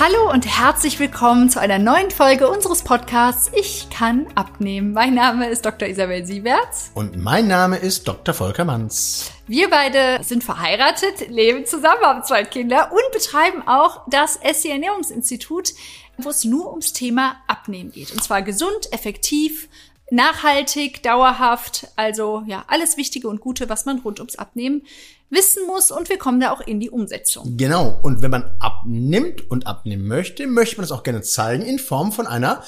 Hallo und herzlich willkommen zu einer neuen Folge unseres Podcasts Ich kann abnehmen. Mein Name ist Dr. Isabel Sieberts. Und mein Name ist Dr. Volker Manns. Wir beide sind verheiratet, leben zusammen, haben zwei Kinder und betreiben auch das SC Ernährungsinstitut, wo es nur ums Thema Abnehmen geht. Und zwar gesund, effektiv, nachhaltig, dauerhaft. Also ja, alles Wichtige und Gute, was man rund ums Abnehmen wissen muss und wir kommen da auch in die Umsetzung. Genau. Und wenn man abnimmt und abnehmen möchte, möchte man das auch gerne zeigen in Form von einer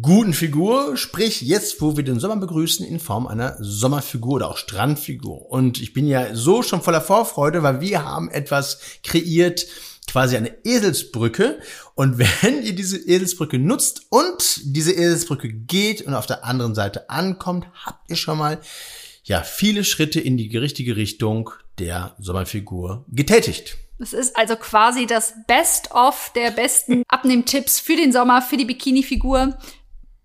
guten Figur, sprich jetzt, wo wir den Sommer begrüßen, in Form einer Sommerfigur oder auch Strandfigur. Und ich bin ja so schon voller Vorfreude, weil wir haben etwas kreiert, quasi eine Eselsbrücke. Und wenn ihr diese Eselsbrücke nutzt und diese Eselsbrücke geht und auf der anderen Seite ankommt, habt ihr schon mal ja viele Schritte in die richtige Richtung der Sommerfigur getätigt. Das ist also quasi das Best-of der besten Abnehmtipps für den Sommer, für die Bikini-Figur.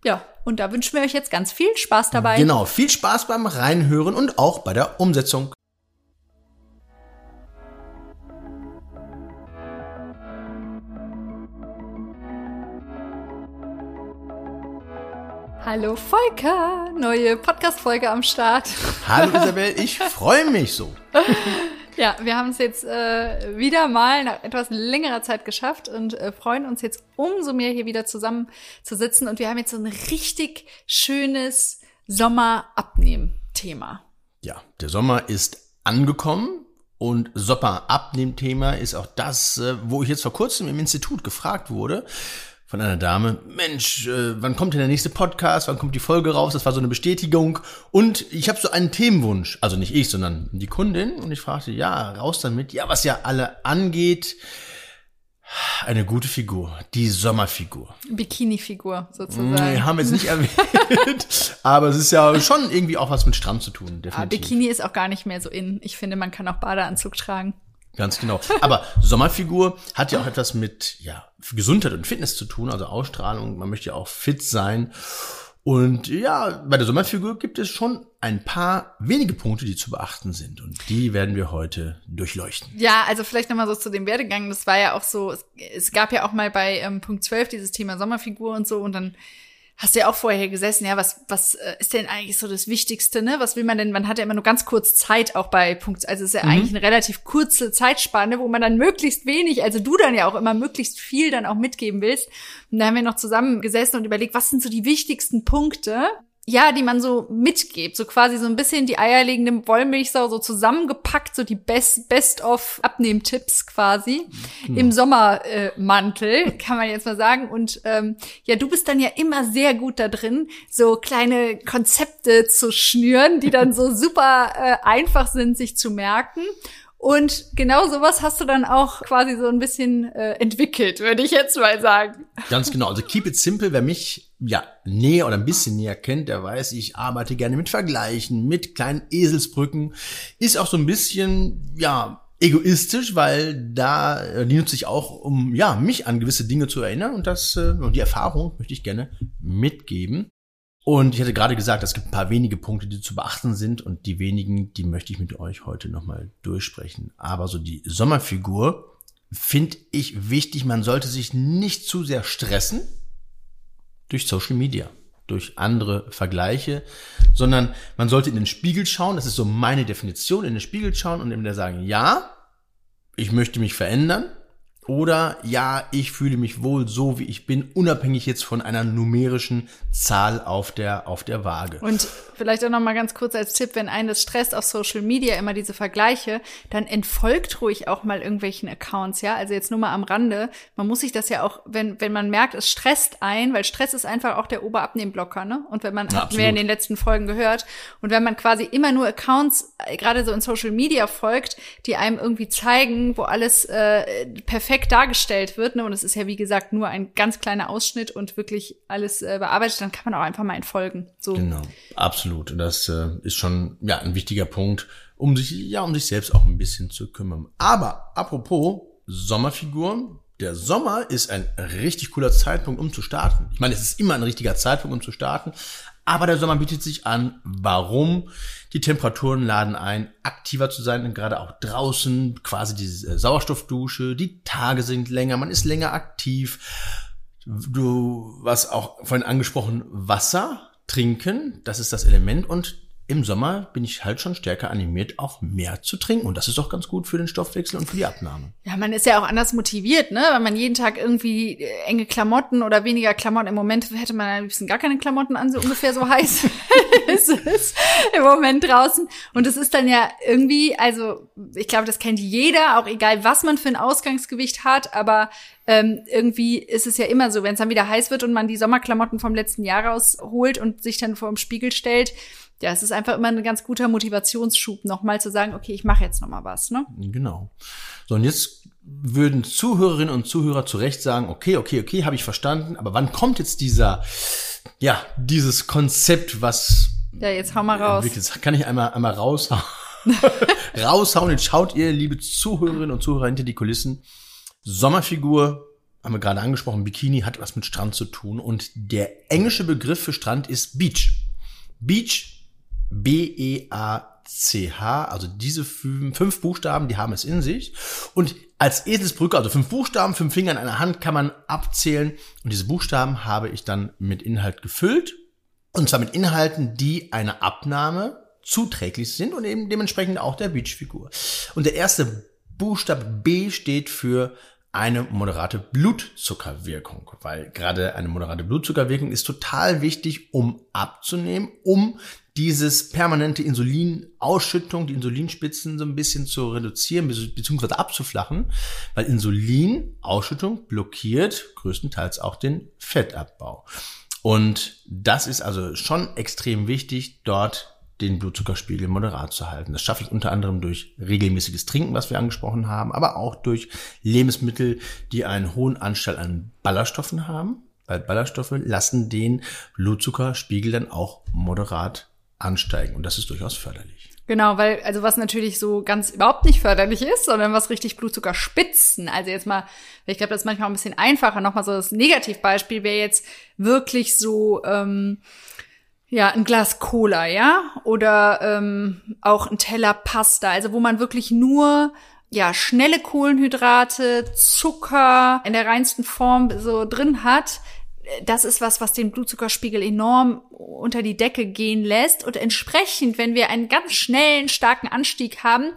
Ja, und da wünschen wir euch jetzt ganz viel Spaß dabei. Genau, viel Spaß beim Reinhören und auch bei der Umsetzung. Hallo Volker, neue Podcast-Folge am Start. Hallo Isabel, ich freue mich so. Ja, wir haben es jetzt äh, wieder mal nach etwas längerer Zeit geschafft und äh, freuen uns jetzt umso mehr hier wieder zusammen zu sitzen. Und wir haben jetzt so ein richtig schönes Sommer-Abnehmen-Thema. Ja, der Sommer ist angekommen. Und Sommer-Abnehmen-Thema ist auch das, äh, wo ich jetzt vor kurzem im Institut gefragt wurde, von einer Dame, Mensch, äh, wann kommt denn der nächste Podcast, wann kommt die Folge raus? Das war so eine Bestätigung. Und ich habe so einen Themenwunsch, also nicht ich, sondern die Kundin. Und ich fragte, ja, raus damit. Ja, was ja alle angeht, eine gute Figur, die Sommerfigur. Bikini-Figur sozusagen. Nee, haben wir jetzt nicht erwähnt. aber es ist ja schon irgendwie auch was mit Strand zu tun, definitiv. Aber Bikini ist auch gar nicht mehr so in. Ich finde, man kann auch Badeanzug tragen. Ganz genau. Aber Sommerfigur hat ja auch etwas mit ja, Gesundheit und Fitness zu tun, also Ausstrahlung. Man möchte ja auch fit sein. Und ja, bei der Sommerfigur gibt es schon ein paar wenige Punkte, die zu beachten sind. Und die werden wir heute durchleuchten. Ja, also vielleicht nochmal so zu dem Werdegang. Das war ja auch so, es, es gab ja auch mal bei ähm, Punkt 12 dieses Thema Sommerfigur und so. Und dann hast du ja auch vorher gesessen, ja, was, was äh, ist denn eigentlich so das Wichtigste, ne? Was will man denn? Man hat ja immer nur ganz kurz Zeit auch bei Punkt, also es ist ja mhm. eigentlich eine relativ kurze Zeitspanne, wo man dann möglichst wenig, also du dann ja auch immer möglichst viel dann auch mitgeben willst. Und da haben wir noch zusammen gesessen und überlegt, was sind so die wichtigsten Punkte, ja, die man so mitgibt, so quasi so ein bisschen die eierlegende Wollmilchsau so zusammengepackt, so die Best, Best of Abnehmtipps quasi genau. im Sommermantel, äh, kann man jetzt mal sagen. Und ähm, ja, du bist dann ja immer sehr gut da drin, so kleine Konzepte zu schnüren, die dann so super äh, einfach sind, sich zu merken. Und genau sowas hast du dann auch quasi so ein bisschen äh, entwickelt, würde ich jetzt mal sagen. Ganz genau. Also keep it simple. Wer mich ja näher oder ein bisschen näher kennt, der weiß, ich arbeite gerne mit Vergleichen, mit kleinen Eselsbrücken. Ist auch so ein bisschen ja egoistisch, weil da äh, die nutze ich auch, um ja mich an gewisse Dinge zu erinnern und das äh, und die Erfahrung möchte ich gerne mitgeben. Und ich hatte gerade gesagt, es gibt ein paar wenige Punkte, die zu beachten sind und die wenigen, die möchte ich mit euch heute nochmal durchsprechen. Aber so die Sommerfigur finde ich wichtig. Man sollte sich nicht zu sehr stressen durch Social Media, durch andere Vergleiche, sondern man sollte in den Spiegel schauen. Das ist so meine Definition, in den Spiegel schauen und immer sagen, ja, ich möchte mich verändern. Oder ja, ich fühle mich wohl so, wie ich bin, unabhängig jetzt von einer numerischen Zahl auf der, auf der Waage. Und vielleicht auch noch mal ganz kurz als Tipp, wenn einen das stresst auf Social Media, immer diese Vergleiche, dann entfolgt ruhig auch mal irgendwelchen Accounts, ja? Also jetzt nur mal am Rande. Man muss sich das ja auch, wenn, wenn man merkt, es stresst ein, weil Stress ist einfach auch der Oberabnehmblocker, ne? Und wenn man, ja, hatten wir in den letzten Folgen gehört, und wenn man quasi immer nur Accounts, äh, gerade so in Social Media folgt, die einem irgendwie zeigen, wo alles äh, perfekt perfekt dargestellt wird, ne, und es ist ja wie gesagt nur ein ganz kleiner Ausschnitt und wirklich alles äh, bearbeitet, dann kann man auch einfach mal entfolgen. So. Genau, absolut. Und das äh, ist schon ja ein wichtiger Punkt, um sich ja um sich selbst auch ein bisschen zu kümmern. Aber apropos Sommerfiguren, der Sommer ist ein richtig cooler Zeitpunkt, um zu starten. Ich meine, es ist immer ein richtiger Zeitpunkt, um zu starten. Aber der Sommer bietet sich an. Warum? Die Temperaturen laden ein, aktiver zu sein gerade auch draußen, quasi diese Sauerstoffdusche, die Tage sind länger, man ist länger aktiv. Du, was auch vorhin angesprochen, Wasser trinken, das ist das Element. Und im Sommer bin ich halt schon stärker animiert, auch mehr zu trinken. Und das ist auch ganz gut für den Stoffwechsel und für die Abnahme. Ja, man ist ja auch anders motiviert, ne? Wenn man jeden Tag irgendwie äh, enge Klamotten oder weniger Klamotten, im Moment hätte man am liebsten gar keine Klamotten an, so ungefähr so heiß ist es im Moment draußen. Und es ist dann ja irgendwie, also ich glaube, das kennt jeder, auch egal, was man für ein Ausgangsgewicht hat, aber ähm, irgendwie ist es ja immer so, wenn es dann wieder heiß wird und man die Sommerklamotten vom letzten Jahr rausholt und sich dann vor dem Spiegel stellt, ja, es ist einfach immer ein ganz guter Motivationsschub, nochmal zu sagen, okay, ich mache jetzt nochmal was, ne? Genau. So, und jetzt würden Zuhörerinnen und Zuhörer zu Recht sagen, okay, okay, okay, habe ich verstanden, aber wann kommt jetzt dieser, ja, dieses Konzept, was Ja, jetzt hau mal raus. Wirklich, kann ich einmal, einmal raushauen. raushauen. Jetzt schaut ihr, liebe Zuhörerinnen und Zuhörer, hinter die Kulissen. Sommerfigur, haben wir gerade angesprochen, Bikini hat was mit Strand zu tun und der englische Begriff für Strand ist Beach. Beach B-E-A-C-H, also diese fünf, Buchstaben, die haben es in sich. Und als Eselsbrücke, also fünf Buchstaben, fünf Finger in einer Hand, kann man abzählen. Und diese Buchstaben habe ich dann mit Inhalt gefüllt. Und zwar mit Inhalten, die einer Abnahme zuträglich sind und eben dementsprechend auch der Beachfigur. Und der erste Buchstabe B steht für eine moderate Blutzuckerwirkung, weil gerade eine moderate Blutzuckerwirkung ist total wichtig, um abzunehmen, um dieses permanente Insulinausschüttung, die Insulinspitzen so ein bisschen zu reduzieren bzw. abzuflachen, weil Insulinausschüttung blockiert größtenteils auch den Fettabbau. Und das ist also schon extrem wichtig, dort den Blutzuckerspiegel moderat zu halten. Das schaffe ich unter anderem durch regelmäßiges Trinken, was wir angesprochen haben, aber auch durch Lebensmittel, die einen hohen Anteil an Ballaststoffen haben, weil Ballaststoffe lassen den Blutzuckerspiegel dann auch moderat ansteigen und das ist durchaus förderlich. Genau, weil, also was natürlich so ganz überhaupt nicht förderlich ist, sondern was richtig Blutzucker spitzen. Also jetzt mal, ich glaube, das ist manchmal ein bisschen einfacher. Nochmal so das Negativbeispiel wäre jetzt wirklich so, ähm, ja, ein Glas Cola, ja, oder ähm, auch ein Teller Pasta, also wo man wirklich nur ja schnelle Kohlenhydrate, Zucker in der reinsten Form so drin hat, das ist was, was den Blutzuckerspiegel enorm unter die Decke gehen lässt. Und entsprechend, wenn wir einen ganz schnellen, starken Anstieg haben,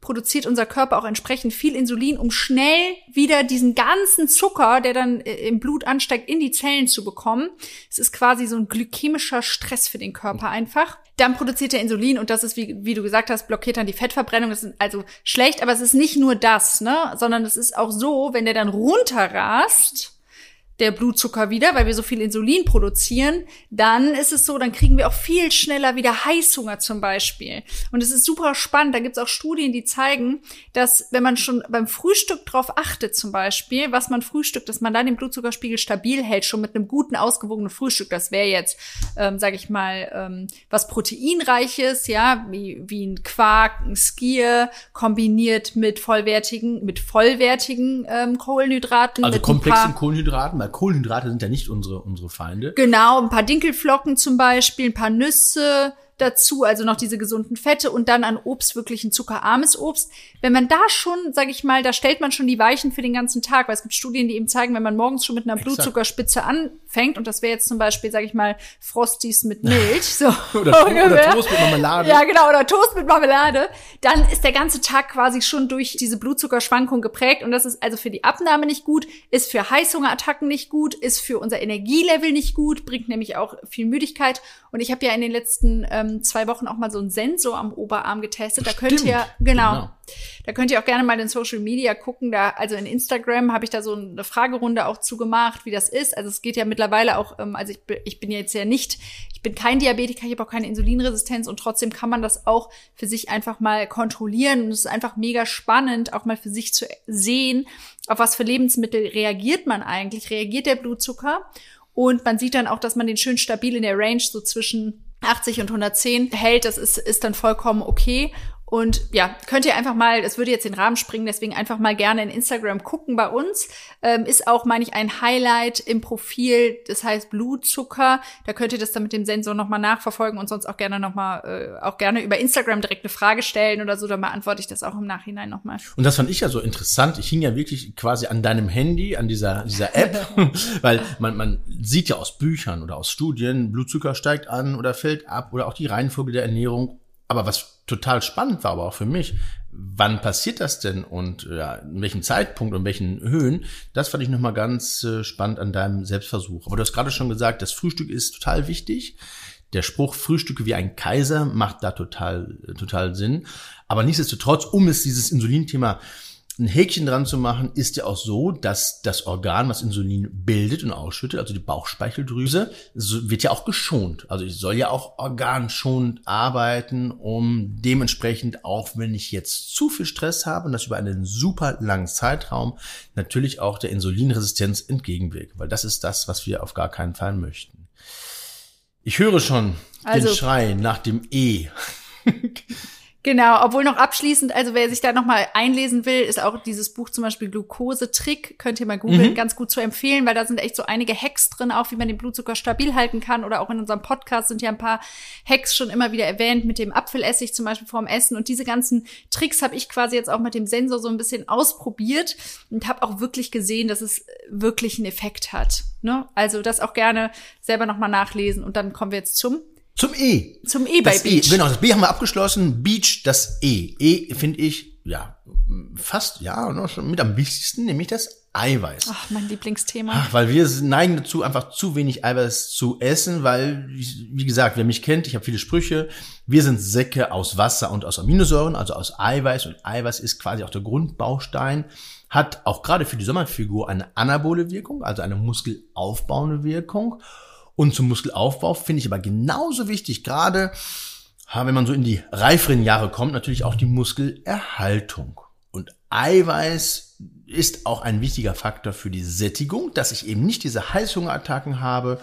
produziert unser Körper auch entsprechend viel Insulin, um schnell wieder diesen ganzen Zucker, der dann äh, im Blut ansteigt, in die Zellen zu bekommen. Es ist quasi so ein glykämischer Stress für den Körper einfach. Dann produziert er Insulin und das ist, wie, wie du gesagt hast, blockiert dann die Fettverbrennung. Das ist also schlecht, aber es ist nicht nur das, ne, sondern es ist auch so, wenn der dann runterrast, der Blutzucker wieder, weil wir so viel Insulin produzieren, dann ist es so, dann kriegen wir auch viel schneller wieder Heißhunger zum Beispiel. Und es ist super spannend. Da gibt es auch Studien, die zeigen, dass wenn man schon beim Frühstück drauf achtet, zum Beispiel, was man frühstückt, dass man dann den Blutzuckerspiegel stabil hält, schon mit einem guten, ausgewogenen Frühstück. Das wäre jetzt, ähm, sage ich mal, ähm, was proteinreiches, ja, wie, wie ein Quark, ein Skier, kombiniert mit vollwertigen, mit vollwertigen ähm, Kohlenhydraten. Also komplexen Kohlenhydraten, Kohlenhydrate sind ja nicht unsere, unsere Feinde. Genau, ein paar Dinkelflocken zum Beispiel, ein paar Nüsse, dazu, also noch diese gesunden Fette und dann an Obst wirklich ein zuckerarmes Obst. Wenn man da schon, sage ich mal, da stellt man schon die Weichen für den ganzen Tag, weil es gibt Studien, die eben zeigen, wenn man morgens schon mit einer Exakt. Blutzuckerspitze anfängt und das wäre jetzt zum Beispiel, sage ich mal, Frosties mit Milch, so oder, oder Toast mit Marmelade. Ja, genau, oder Toast mit Marmelade, dann ist der ganze Tag quasi schon durch diese Blutzuckerschwankung geprägt. Und das ist also für die Abnahme nicht gut, ist für Heißhungerattacken nicht gut, ist für unser Energielevel nicht gut, bringt nämlich auch viel Müdigkeit. Und ich habe ja in den letzten ähm, zwei Wochen auch mal so einen Sensor am Oberarm getestet. Da könnt ihr, genau, genau, da könnt ihr auch gerne mal in Social Media gucken. Da, also in Instagram habe ich da so eine Fragerunde auch zugemacht, wie das ist. Also es geht ja mittlerweile auch, ähm, also ich, ich bin jetzt ja nicht, ich bin kein Diabetiker, ich habe auch keine Insulinresistenz und trotzdem kann man das auch für sich einfach mal kontrollieren. Und es ist einfach mega spannend, auch mal für sich zu sehen, auf was für Lebensmittel reagiert man eigentlich, reagiert der Blutzucker. Und man sieht dann auch, dass man den schön stabil in der Range so zwischen 80 und 110 hält, das ist, ist dann vollkommen okay. Und ja, könnt ihr einfach mal, es würde jetzt den Rahmen springen, deswegen einfach mal gerne in Instagram gucken bei uns. Ähm, ist auch, meine ich, ein Highlight im Profil, das heißt Blutzucker. Da könnt ihr das dann mit dem Sensor nochmal nachverfolgen und sonst auch gerne nochmal, äh, auch gerne über Instagram direkt eine Frage stellen oder so, dann beantworte ich das auch im Nachhinein nochmal. Und das fand ich ja so interessant. Ich hing ja wirklich quasi an deinem Handy, an dieser, dieser App, weil man, man sieht ja aus Büchern oder aus Studien, Blutzucker steigt an oder fällt ab oder auch die Reihenfolge der Ernährung. Aber was total spannend war, aber auch für mich, wann passiert das denn und ja, in welchem Zeitpunkt und welchen Höhen, das fand ich nochmal ganz äh, spannend an deinem Selbstversuch. Aber du hast gerade schon gesagt, das Frühstück ist total wichtig. Der Spruch Frühstücke wie ein Kaiser macht da total, total Sinn. Aber nichtsdestotrotz, um es dieses Insulinthema ein Häkchen dran zu machen, ist ja auch so, dass das Organ, was Insulin bildet und ausschüttet, also die Bauchspeicheldrüse, wird ja auch geschont. Also ich soll ja auch organschonend arbeiten, um dementsprechend, auch wenn ich jetzt zu viel Stress habe und das über einen super langen Zeitraum, natürlich auch der Insulinresistenz entgegenwirken, weil das ist das, was wir auf gar keinen Fall möchten. Ich höre schon also, den Schrei nach dem E. Genau, obwohl noch abschließend, also wer sich da nochmal einlesen will, ist auch dieses Buch zum Beispiel Glucose-Trick, könnt ihr mal googeln, mhm. ganz gut zu empfehlen, weil da sind echt so einige Hacks drin, auch wie man den Blutzucker stabil halten kann. Oder auch in unserem Podcast sind ja ein paar Hacks schon immer wieder erwähnt, mit dem Apfelessig zum Beispiel vorm Essen. Und diese ganzen Tricks habe ich quasi jetzt auch mit dem Sensor so ein bisschen ausprobiert und habe auch wirklich gesehen, dass es wirklich einen Effekt hat. Ne? Also das auch gerne selber nochmal nachlesen. Und dann kommen wir jetzt zum zum E. Zum E bei das Beach. E. Genau, das B haben wir abgeschlossen. Beach, das E. E finde ich, ja, fast, ja, noch schon mit am wichtigsten, nämlich das Eiweiß. Ach, mein Lieblingsthema. Ach, weil wir neigen dazu, einfach zu wenig Eiweiß zu essen, weil, wie gesagt, wer mich kennt, ich habe viele Sprüche, wir sind Säcke aus Wasser und aus Aminosäuren, also aus Eiweiß und Eiweiß ist quasi auch der Grundbaustein, hat auch gerade für die Sommerfigur eine anabole Wirkung, also eine muskelaufbauende Wirkung und zum Muskelaufbau finde ich aber genauso wichtig, gerade wenn man so in die reiferen Jahre kommt, natürlich auch die Muskelerhaltung. Und Eiweiß ist auch ein wichtiger Faktor für die Sättigung, dass ich eben nicht diese Heißhungerattacken habe.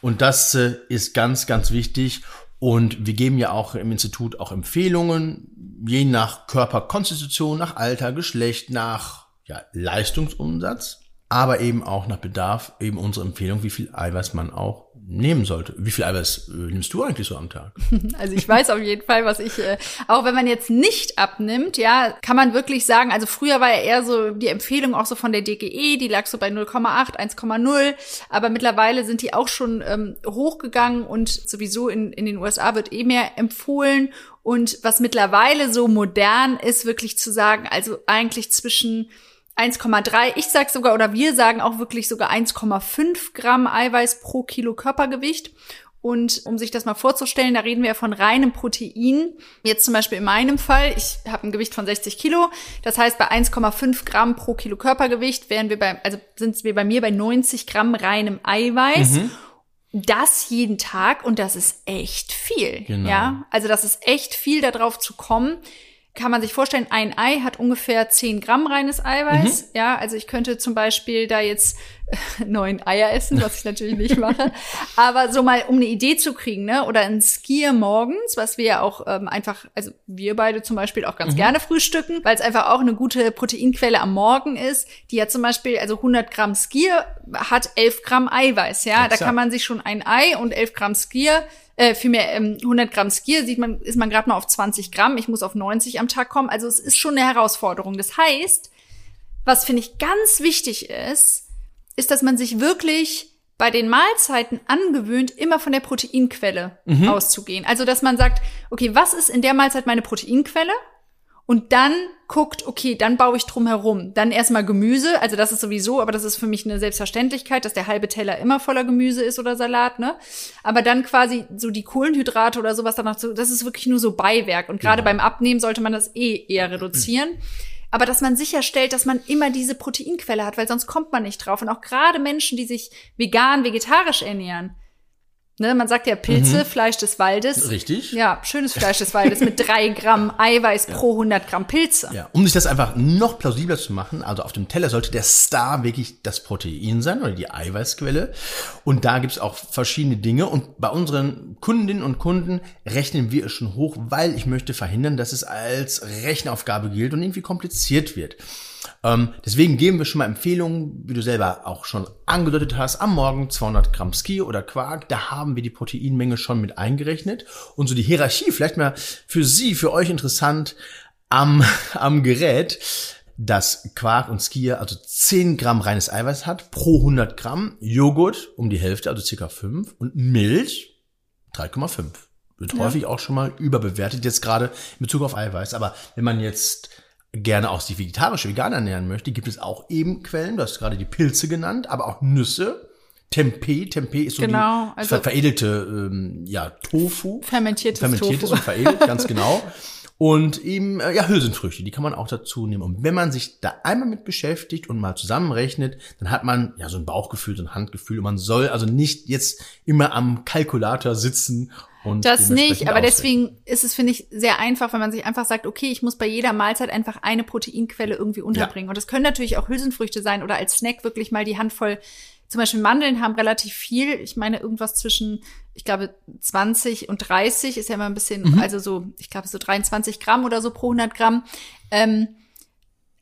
Und das äh, ist ganz, ganz wichtig. Und wir geben ja auch im Institut auch Empfehlungen, je nach Körperkonstitution, nach Alter, Geschlecht, nach ja, Leistungsumsatz aber eben auch nach Bedarf eben unsere Empfehlung, wie viel Eiweiß man auch nehmen sollte. Wie viel Eiweiß äh, nimmst du eigentlich so am Tag? Also ich weiß auf jeden Fall, was ich, äh, auch wenn man jetzt nicht abnimmt, ja, kann man wirklich sagen, also früher war ja eher so die Empfehlung auch so von der DGE, die lag so bei 0,8, 1,0, aber mittlerweile sind die auch schon ähm, hochgegangen und sowieso in, in den USA wird eh mehr empfohlen und was mittlerweile so modern ist, wirklich zu sagen, also eigentlich zwischen 1,3, ich sag sogar, oder wir sagen auch wirklich sogar 1,5 Gramm Eiweiß pro Kilo Körpergewicht. Und um sich das mal vorzustellen, da reden wir von reinem Protein. Jetzt zum Beispiel in meinem Fall, ich habe ein Gewicht von 60 Kilo. Das heißt, bei 1,5 Gramm pro Kilo Körpergewicht wären wir bei, also sind wir bei mir bei 90 Gramm reinem Eiweiß. Mhm. Das jeden Tag und das ist echt viel. Genau. Ja, also das ist echt viel, darauf zu kommen kann man sich vorstellen, ein Ei hat ungefähr 10 Gramm reines Eiweiß. Mhm. Ja, also ich könnte zum Beispiel da jetzt neun Eier essen, was ich natürlich nicht mache. Aber so mal, um eine Idee zu kriegen, ne? Oder ein Skier morgens, was wir ja auch ähm, einfach, also wir beide zum Beispiel auch ganz mhm. gerne frühstücken, weil es einfach auch eine gute Proteinquelle am Morgen ist. Die hat zum Beispiel, also 100 Gramm Skier hat 11 Gramm Eiweiß, ja. Exakt. Da kann man sich schon ein Ei und 11 Gramm Skier äh, vielmehr ähm, 100 Gramm Skier sieht man, ist man gerade mal auf 20 Gramm. Ich muss auf 90 am Tag kommen. Also es ist schon eine Herausforderung. Das heißt, was finde ich ganz wichtig ist, ist, dass man sich wirklich bei den Mahlzeiten angewöhnt, immer von der Proteinquelle mhm. auszugehen. Also, dass man sagt, okay, was ist in der Mahlzeit meine Proteinquelle? Und dann guckt, okay, dann baue ich drum herum. Dann erstmal Gemüse, also das ist sowieso, aber das ist für mich eine Selbstverständlichkeit, dass der halbe Teller immer voller Gemüse ist oder Salat, ne? Aber dann quasi so die Kohlenhydrate oder sowas danach so, das ist wirklich nur so Beiwerk. Und gerade genau. beim Abnehmen sollte man das eh eher reduzieren. Aber dass man sicherstellt, dass man immer diese Proteinquelle hat, weil sonst kommt man nicht drauf. Und auch gerade Menschen, die sich vegan, vegetarisch ernähren, Ne, man sagt ja Pilze, Fleisch des Waldes. Mhm. Richtig. Ja, schönes Fleisch des Waldes mit drei Gramm Eiweiß pro 100 Gramm Pilze. Ja, um sich das einfach noch plausibler zu machen, also auf dem Teller sollte der Star wirklich das Protein sein oder die Eiweißquelle. Und da gibt's auch verschiedene Dinge. Und bei unseren Kundinnen und Kunden rechnen wir es schon hoch, weil ich möchte verhindern, dass es als Rechenaufgabe gilt und irgendwie kompliziert wird. Ähm, deswegen geben wir schon mal Empfehlungen, wie du selber auch schon angedeutet hast, am Morgen 200 Gramm Ski oder Quark. Da haben wir die Proteinmenge schon mit eingerechnet. Und so die Hierarchie, vielleicht mal für Sie, für euch interessant am, am Gerät, dass Quark und Skier also 10 Gramm reines Eiweiß hat pro 100 Gramm, Joghurt um die Hälfte, also circa 5 und Milch 3,5. Wird Ja. häufig auch schon mal überbewertet, jetzt gerade in Bezug auf Eiweiß. Aber wenn man jetzt gerne auch sich vegetarisch, vegan ernähren möchte, gibt es auch eben Quellen. Du hast gerade die Pilze genannt, aber auch Nüsse. Tempeh, Tempeh ist so Genau, die also- ver veredelte ähm, ja, Tofu. Fermentiertes Fermentiertes Tofu. und veredelt, ganz genau. Und eben, äh, ja, Hülsenfrüchte, die kann man auch dazu nehmen. Und wenn man sich da einmal mit beschäftigt und mal zusammenrechnet, dann hat man ja so ein Bauchgefühl, so ein Handgefühl. Und man soll also nicht jetzt immer am Kalkulator sitzen und Das nicht, aber deswegen ist es, finde ich, sehr einfach, wenn man sich einfach sagt, okay, ich muss bei jeder Mahlzeit einfach eine Proteinquelle irgendwie unterbringen. Und das können natürlich auch Hülsenfrüchte sein oder als Snack wirklich mal die Handvoll. Zum Beispiel Mandeln haben relativ viel. Ich meine, irgendwas zwischen, ich glaube, 20 und 30 ist ja immer ein bisschen, also so, ich glaube, so 23 Gramm oder so pro 100 Gramm. Ähm,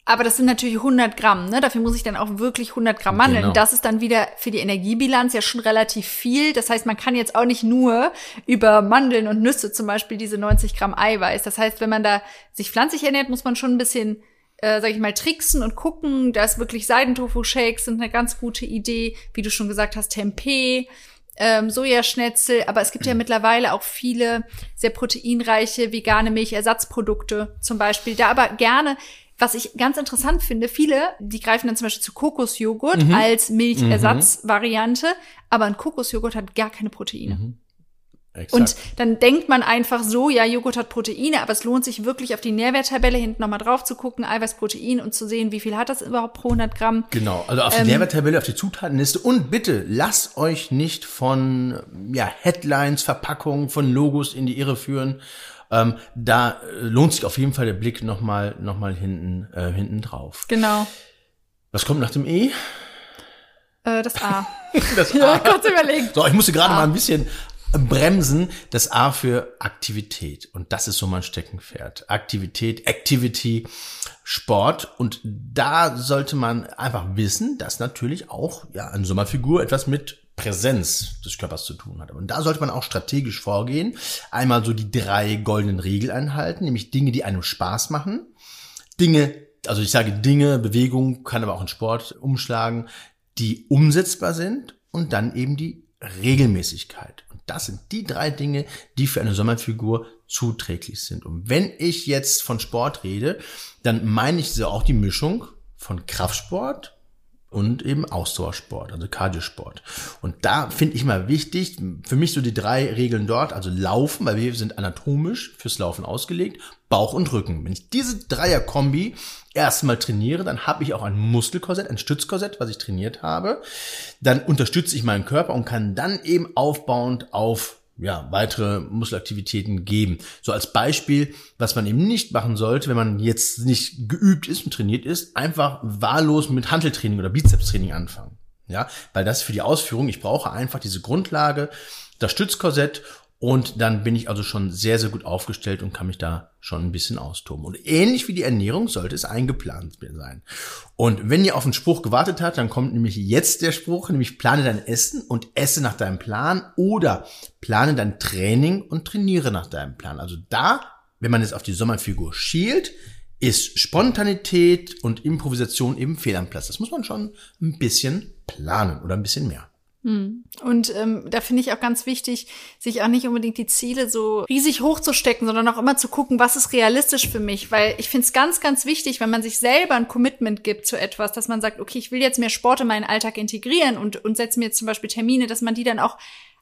aber das sind natürlich 100 Gramm, ne? Dafür muss ich dann auch wirklich 100 Gramm Mandeln. Genau. Das ist dann wieder für die Energiebilanz ja schon relativ viel. Das heißt, man kann jetzt auch nicht nur über Mandeln und Nüsse zum Beispiel diese 90 Gramm Eiweiß. Das heißt, wenn man da sich pflanzlich ernährt, muss man schon ein bisschen, äh, sag ich mal, tricksen und gucken. Da ist wirklich Seidentofu-Shakes sind eine ganz gute Idee. Wie du schon gesagt hast, Tempeh ähm, Sojaschnetzel, aber es gibt ja mittlerweile auch viele sehr proteinreiche vegane Milchersatzprodukte zum Beispiel. Da aber gerne, was ich ganz interessant finde, viele, die greifen dann zum Beispiel zu Kokosjoghurt als Milchersatzvariante, aber ein Kokosjoghurt hat gar keine Proteine. Exakt. Und dann denkt man einfach so, ja, Joghurt hat Proteine, aber es lohnt sich wirklich auf die Nährwerttabelle hinten nochmal drauf zu gucken, Eiweiß, Protein und zu sehen, wie viel hat das überhaupt pro 100 Gramm. Genau, also auf die Ähm, Nährwerttabelle, auf die Zutatenliste und bitte lasst euch nicht von ja, Headlines, Verpackungen, von Logos in die Irre führen. Ähm, da äh, lohnt sich auf jeden Fall der Blick nochmal noch mal hinten, äh, hinten drauf. Genau. Was kommt nach dem E? Äh, das A. Das ja, A. kurz überlegen. So, ich musste gerade mal ein bisschen bremsen. Das A für Aktivität. Und das ist so mein Steckenpferd. Aktivität, Activity, Sport. Und da sollte man einfach wissen, dass natürlich auch ja, eine Sommerfigur etwas mit Präsenz des Körpers zu tun hat. Und da sollte man auch strategisch vorgehen. Einmal so die drei goldenen Regeln einhalten, nämlich Dinge, die einem Spaß machen. Dinge, also ich sage Dinge, Bewegung, kann aber auch in Sport umschlagen, die umsetzbar sind und dann eben die Regelmäßigkeit. Und das sind die drei Dinge, die für eine Sommerfigur zuträglich sind. Und wenn ich jetzt von Sport rede, dann meine ich so auch die Mischung von Kraftsport und eben Ausdauersport, also Cardiosport. Und da finde ich mal wichtig, für mich so die drei Regeln dort, also Laufen, weil wir sind anatomisch fürs Laufen ausgelegt, Bauch und Rücken. Wenn ich diese Dreier-Kombi erstmal trainiere, dann habe ich auch ein Muskelkorsett, ein Stützkorsett, was ich trainiert habe. Dann unterstütze ich meinen Körper und kann dann eben aufbauend auf ja, weitere Muskelaktivitäten geben. So als Beispiel, was man eben nicht machen sollte, wenn man jetzt nicht geübt ist und trainiert ist, einfach wahllos mit Hanteltraining oder Bizepstraining anfangen. Ja, weil das für die Ausführung, ich brauche einfach diese Grundlage, das Stützkorsett und dann bin ich also schon sehr, sehr gut aufgestellt und kann mich da schon ein bisschen austoben. Und ähnlich wie die Ernährung sollte es eingeplant sein. Und wenn ihr auf den Spruch gewartet habt, dann kommt nämlich jetzt der Spruch, nämlich plane dein Essen und esse nach deinem Plan oder plane dein Training und trainiere nach deinem Plan. Also da, wenn man jetzt auf die Sommerfigur schielt, ist Spontanität und Improvisation eben fehl am Platz. Das muss man schon ein bisschen planen oder ein bisschen mehr. Und ähm, da finde ich auch ganz wichtig, sich auch nicht unbedingt die Ziele so riesig hochzustecken, sondern auch immer zu gucken, was ist realistisch für mich. Weil ich finde es ganz, ganz wichtig, wenn man sich selber ein Commitment gibt zu etwas, dass man sagt, okay, ich will jetzt mehr Sport in meinen Alltag integrieren und, und setze mir jetzt zum Beispiel Termine, dass man die dann auch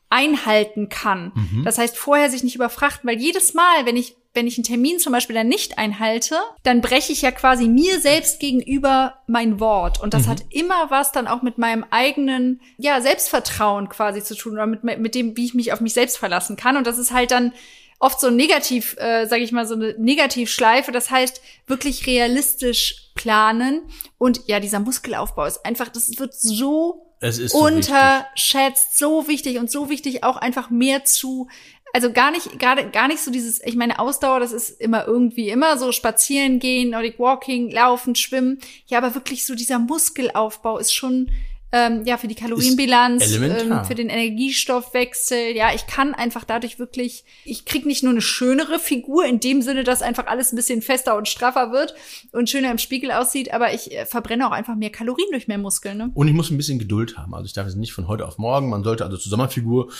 einhalten kann. Das heißt, vorher sich nicht überfrachten, weil jedes Mal, wenn ich wenn ich einen Termin zum Beispiel dann nicht einhalte, dann breche ich ja quasi mir selbst gegenüber mein Wort. Und das mhm. hat immer was dann auch mit meinem eigenen, ja, Selbstvertrauen quasi zu tun oder mit, mit dem, wie ich mich auf mich selbst verlassen kann. Und das ist halt dann oft so negativ, äh, sage ich mal, so eine Negativschleife. Das heißt, wirklich realistisch planen. Und ja, dieser Muskelaufbau ist einfach, das wird so es ist so unterschätzt, so wichtig und so wichtig auch einfach mehr zu also gar nicht, gar, gar nicht so dieses, ich meine, Ausdauer, das ist immer irgendwie immer so spazieren gehen, Nordic Walking, laufen, schwimmen. Ja, aber wirklich so dieser Muskelaufbau ist schon ähm, ja, für die Kalorienbilanz, ähm, für den Energiestoffwechsel. Ja, ich kann einfach dadurch wirklich, ich krieg nicht nur eine schönere Figur in dem Sinne, dass einfach alles ein bisschen fester und straffer wird und schöner im Spiegel aussieht, aber ich äh, verbrenne auch einfach mehr Kalorien durch mehr Muskeln. Ne? Und ich muss ein bisschen Geduld haben. Also ich darf es nicht von heute auf morgen. Man sollte also zur Sommerfigur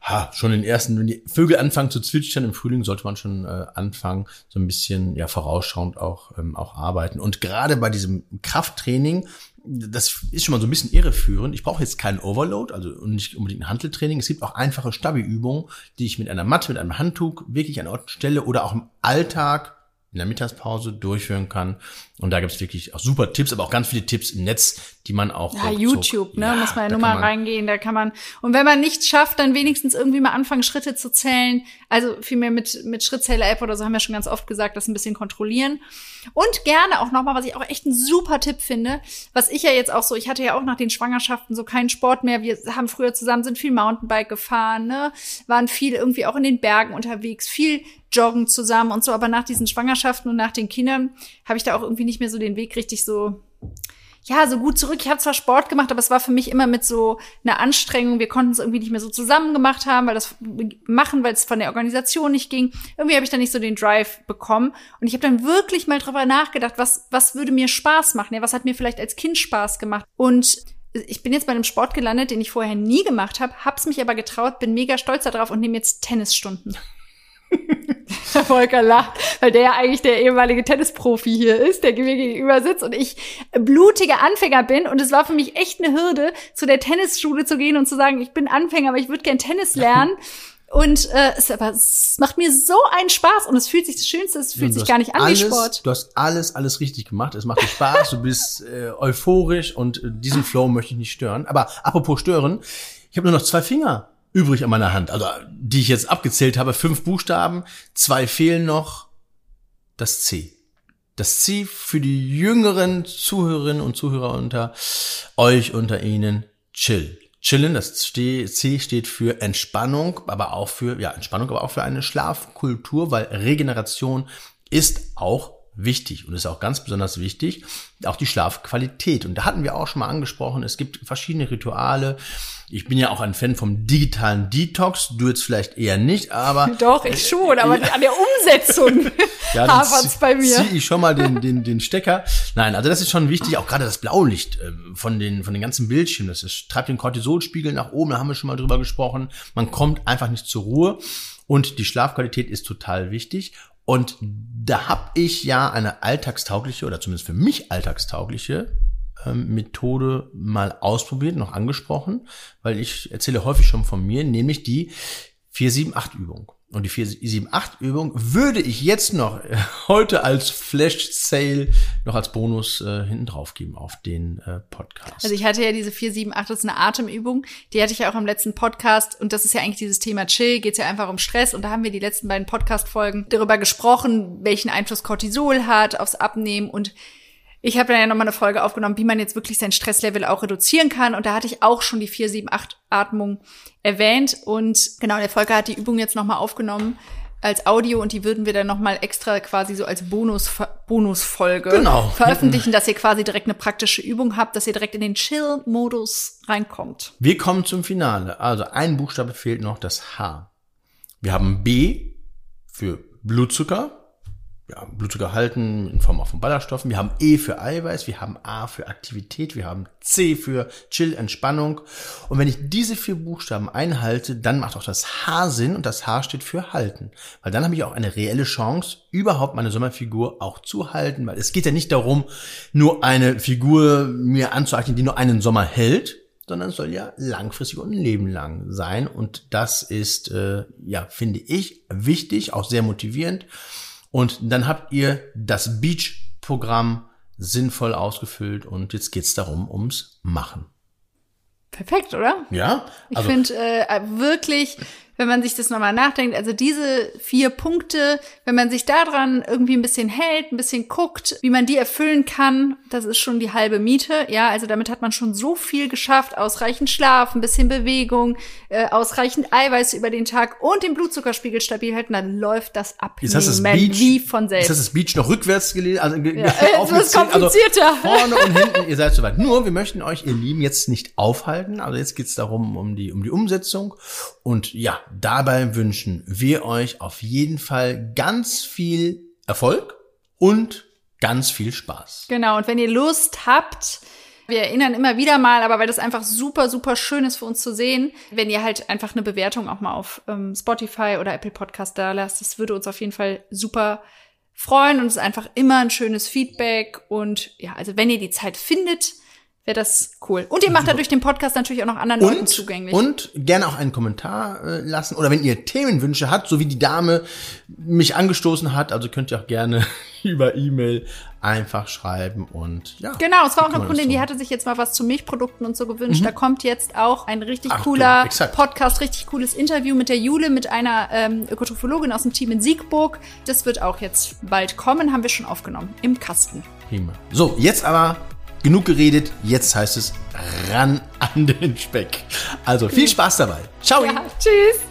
ha, schon den ersten, wenn die Vögel anfangen zu zwitschern im Frühling, sollte man schon äh, anfangen, so ein bisschen ja vorausschauend auch ähm, auch arbeiten. Und gerade bei diesem Krafttraining das ist schon mal so ein bisschen irreführend. Ich brauche jetzt keinen Overload, also nicht unbedingt ein Handeltraining. Es gibt auch einfache Stabi-Übungen, die ich mit einer Matte, mit einem Handtuch wirklich an Ort stelle oder auch im Alltag in der Mittagspause durchführen kann. Und da gibt's wirklich auch super Tipps, aber auch ganz viele Tipps im Netz, die man auch. Ja, YouTube, ne? Ja, muss man ja nur mal reingehen. Da kann man. Und wenn man nichts schafft, dann wenigstens irgendwie mal anfangen, Schritte zu zählen. Also vielmehr mit, mit Schrittzähler-App oder so haben wir schon ganz oft gesagt, das ein bisschen kontrollieren. Und gerne auch nochmal, was ich auch echt ein super Tipp finde, was ich ja jetzt auch so, ich hatte ja auch nach den Schwangerschaften so keinen Sport mehr. Wir haben früher zusammen, sind viel Mountainbike gefahren, ne? Waren viel irgendwie auch in den Bergen unterwegs, viel joggen zusammen und so. Aber nach diesen Schwangerschaften und nach den Kindern habe ich da auch irgendwie nicht mehr so den Weg richtig so ja, so gut zurück. Ich habe zwar Sport gemacht, aber es war für mich immer mit so einer Anstrengung. Wir konnten es irgendwie nicht mehr so zusammen gemacht haben, weil das machen, weil es von der Organisation nicht ging. Irgendwie habe ich dann nicht so den Drive bekommen. Und ich habe dann wirklich mal drüber nachgedacht, was, was würde mir Spaß machen? Ja, was hat mir vielleicht als Kind Spaß gemacht? Und ich bin jetzt bei einem Sport gelandet, den ich vorher nie gemacht habe, hab's mich aber getraut, bin mega stolz darauf und nehme jetzt Tennisstunden. Volker lacht, weil der ja eigentlich der ehemalige Tennisprofi hier ist, der mir gegenüber sitzt und ich blutiger Anfänger bin. Und es war für mich echt eine Hürde, zu der Tennisschule zu gehen und zu sagen, ich bin Anfänger, aber ich würde gern Tennis lernen. Und äh, es, aber, es macht mir so einen Spaß und es fühlt sich das Schönste, es fühlt sich gar nicht an alles, wie Sport. Du hast alles, alles richtig gemacht. Es macht dir Spaß, du bist äh, euphorisch und äh, diesen Flow möchte ich nicht stören. Aber apropos stören, ich habe nur noch zwei Finger übrig an meiner Hand. Also, die ich jetzt abgezählt habe, fünf Buchstaben, zwei fehlen noch, das C. Das C für die jüngeren Zuhörerinnen und Zuhörer unter euch, unter Ihnen, chill. Chillen, das C steht für Entspannung, aber auch für, ja, Entspannung, aber auch für eine Schlafkultur, weil Regeneration ist auch wichtig und ist auch ganz besonders wichtig, auch die Schlafqualität. Und da hatten wir auch schon mal angesprochen, es gibt verschiedene Rituale. Ich bin ja auch ein Fan vom digitalen Detox, du jetzt vielleicht eher nicht, aber. Doch, ich schon, aber äh, an der Umsetzung ja, hapert's bei mir. Ziehe ich schon mal den, den, den Stecker. Nein, also das ist schon wichtig, auch gerade das Blaulicht äh, von den, von den ganzen Bildschirmen. Das ist, treibt den Cortisolspiegel nach oben, da haben wir schon mal drüber gesprochen. Man kommt einfach nicht zur Ruhe. Und die Schlafqualität ist total wichtig. Und da habe ich ja eine alltagstaugliche oder zumindest für mich alltagstaugliche ähm, Methode mal ausprobiert, noch angesprochen, weil ich erzähle häufig schon von mir, nämlich die 478-Übung. Und die 478-Übung würde ich jetzt noch heute als Flash Sale noch als Bonus äh, hinten drauf geben auf den äh, Podcast. Also ich hatte ja diese 478, das ist eine Atemübung, die hatte ich ja auch im letzten Podcast. Und das ist ja eigentlich dieses Thema Chill, geht ja einfach um Stress. Und da haben wir die letzten beiden Podcast-Folgen darüber gesprochen, welchen Einfluss Cortisol hat aufs Abnehmen. Und ich habe dann ja nochmal eine Folge aufgenommen, wie man jetzt wirklich sein Stresslevel auch reduzieren kann. Und da hatte ich auch schon die 478-Atmung erwähnt. Und genau, der Volker hat die Übung jetzt nochmal aufgenommen als Audio und die würden wir dann nochmal extra quasi so als Bonus, Bonusfolge genau. veröffentlichen, dass ihr quasi direkt eine praktische Übung habt, dass ihr direkt in den Chill-Modus reinkommt. Wir kommen zum Finale. Also ein Buchstabe fehlt noch, das H. Wir haben B für Blutzucker ja, Blutzucker halten in Form auch von Ballaststoffen. Wir haben E für Eiweiß, wir haben A für Aktivität, wir haben C für Chill, Entspannung. Und wenn ich diese vier Buchstaben einhalte, dann macht auch das H Sinn und das H steht für halten. Weil dann habe ich auch eine reelle Chance, überhaupt meine Sommerfigur auch zu halten. Weil es geht ja nicht darum, nur eine Figur mir anzueignen, die nur einen Sommer hält, sondern es soll ja langfristig und ein Leben lang sein. Und das ist, äh, ja, finde ich, wichtig, auch sehr motivierend. Und dann habt ihr das Beach-Programm sinnvoll ausgefüllt und jetzt geht's darum, ums Machen. Perfekt, oder? Ja? Also, ich finde äh, wirklich, wenn man sich das nochmal nachdenkt, also diese vier Punkte, wenn man sich daran irgendwie ein bisschen hält, ein bisschen guckt, wie man die erfüllen kann, das ist schon die halbe Miete. Ja, also damit hat man schon so viel geschafft. Ausreichend Schlaf, ein bisschen Bewegung, äh, ausreichend Eiweiß über den Tag und den Blutzuckerspiegel stabil halten, dann läuft das ab. Jetzt hast du das Beach, wie von selbst. Jetzt hast du das Beach noch rückwärts gelesen, also ja, das ist komplizierter. Also vorne und hinten, ihr seid soweit. Nur, wir möchten euch, ihr Lieben, jetzt nicht aufhalten. Also jetzt geht's darum, um die, um die Umsetzung. Und ja, dabei wünschen wir euch auf jeden Fall ganz viel Erfolg und ganz viel Spaß. Genau, und wenn ihr Lust habt, wir erinnern immer wieder mal, aber weil das einfach super, super schön ist für uns zu sehen, wenn ihr halt einfach eine Bewertung auch mal auf ähm, Spotify oder Apple Podcast da lasst. Das würde uns auf jeden Fall super freuen und es ist einfach immer ein schönes Feedback. Und ja, also wenn ihr die Zeit findet, wäre das cool. Und ihr macht dadurch den Podcast natürlich auch noch anderen und, Leuten zugänglich. Und gerne auch einen Kommentar äh, lassen. Oder wenn ihr Themenwünsche habt, so wie die Dame mich angestoßen hat, also könnt ihr auch gerne über E-Mail einfach schreiben und ja. Genau, es war auch eine Kundin, die hatte sich jetzt mal was zu Milchprodukten und so gewünscht. Mhm. Da kommt jetzt auch ein richtig Ach, cooler du, Podcast, richtig cooles Interview mit der Jule, mit einer ähm, Ökotrophologin aus dem Team in Siegburg. Das wird auch jetzt bald kommen, haben wir schon aufgenommen im Kasten. Prima. So, jetzt aber Genug geredet, jetzt heißt es ran an den Speck. Also viel Spaß dabei. Ciao. Ja, tschüss.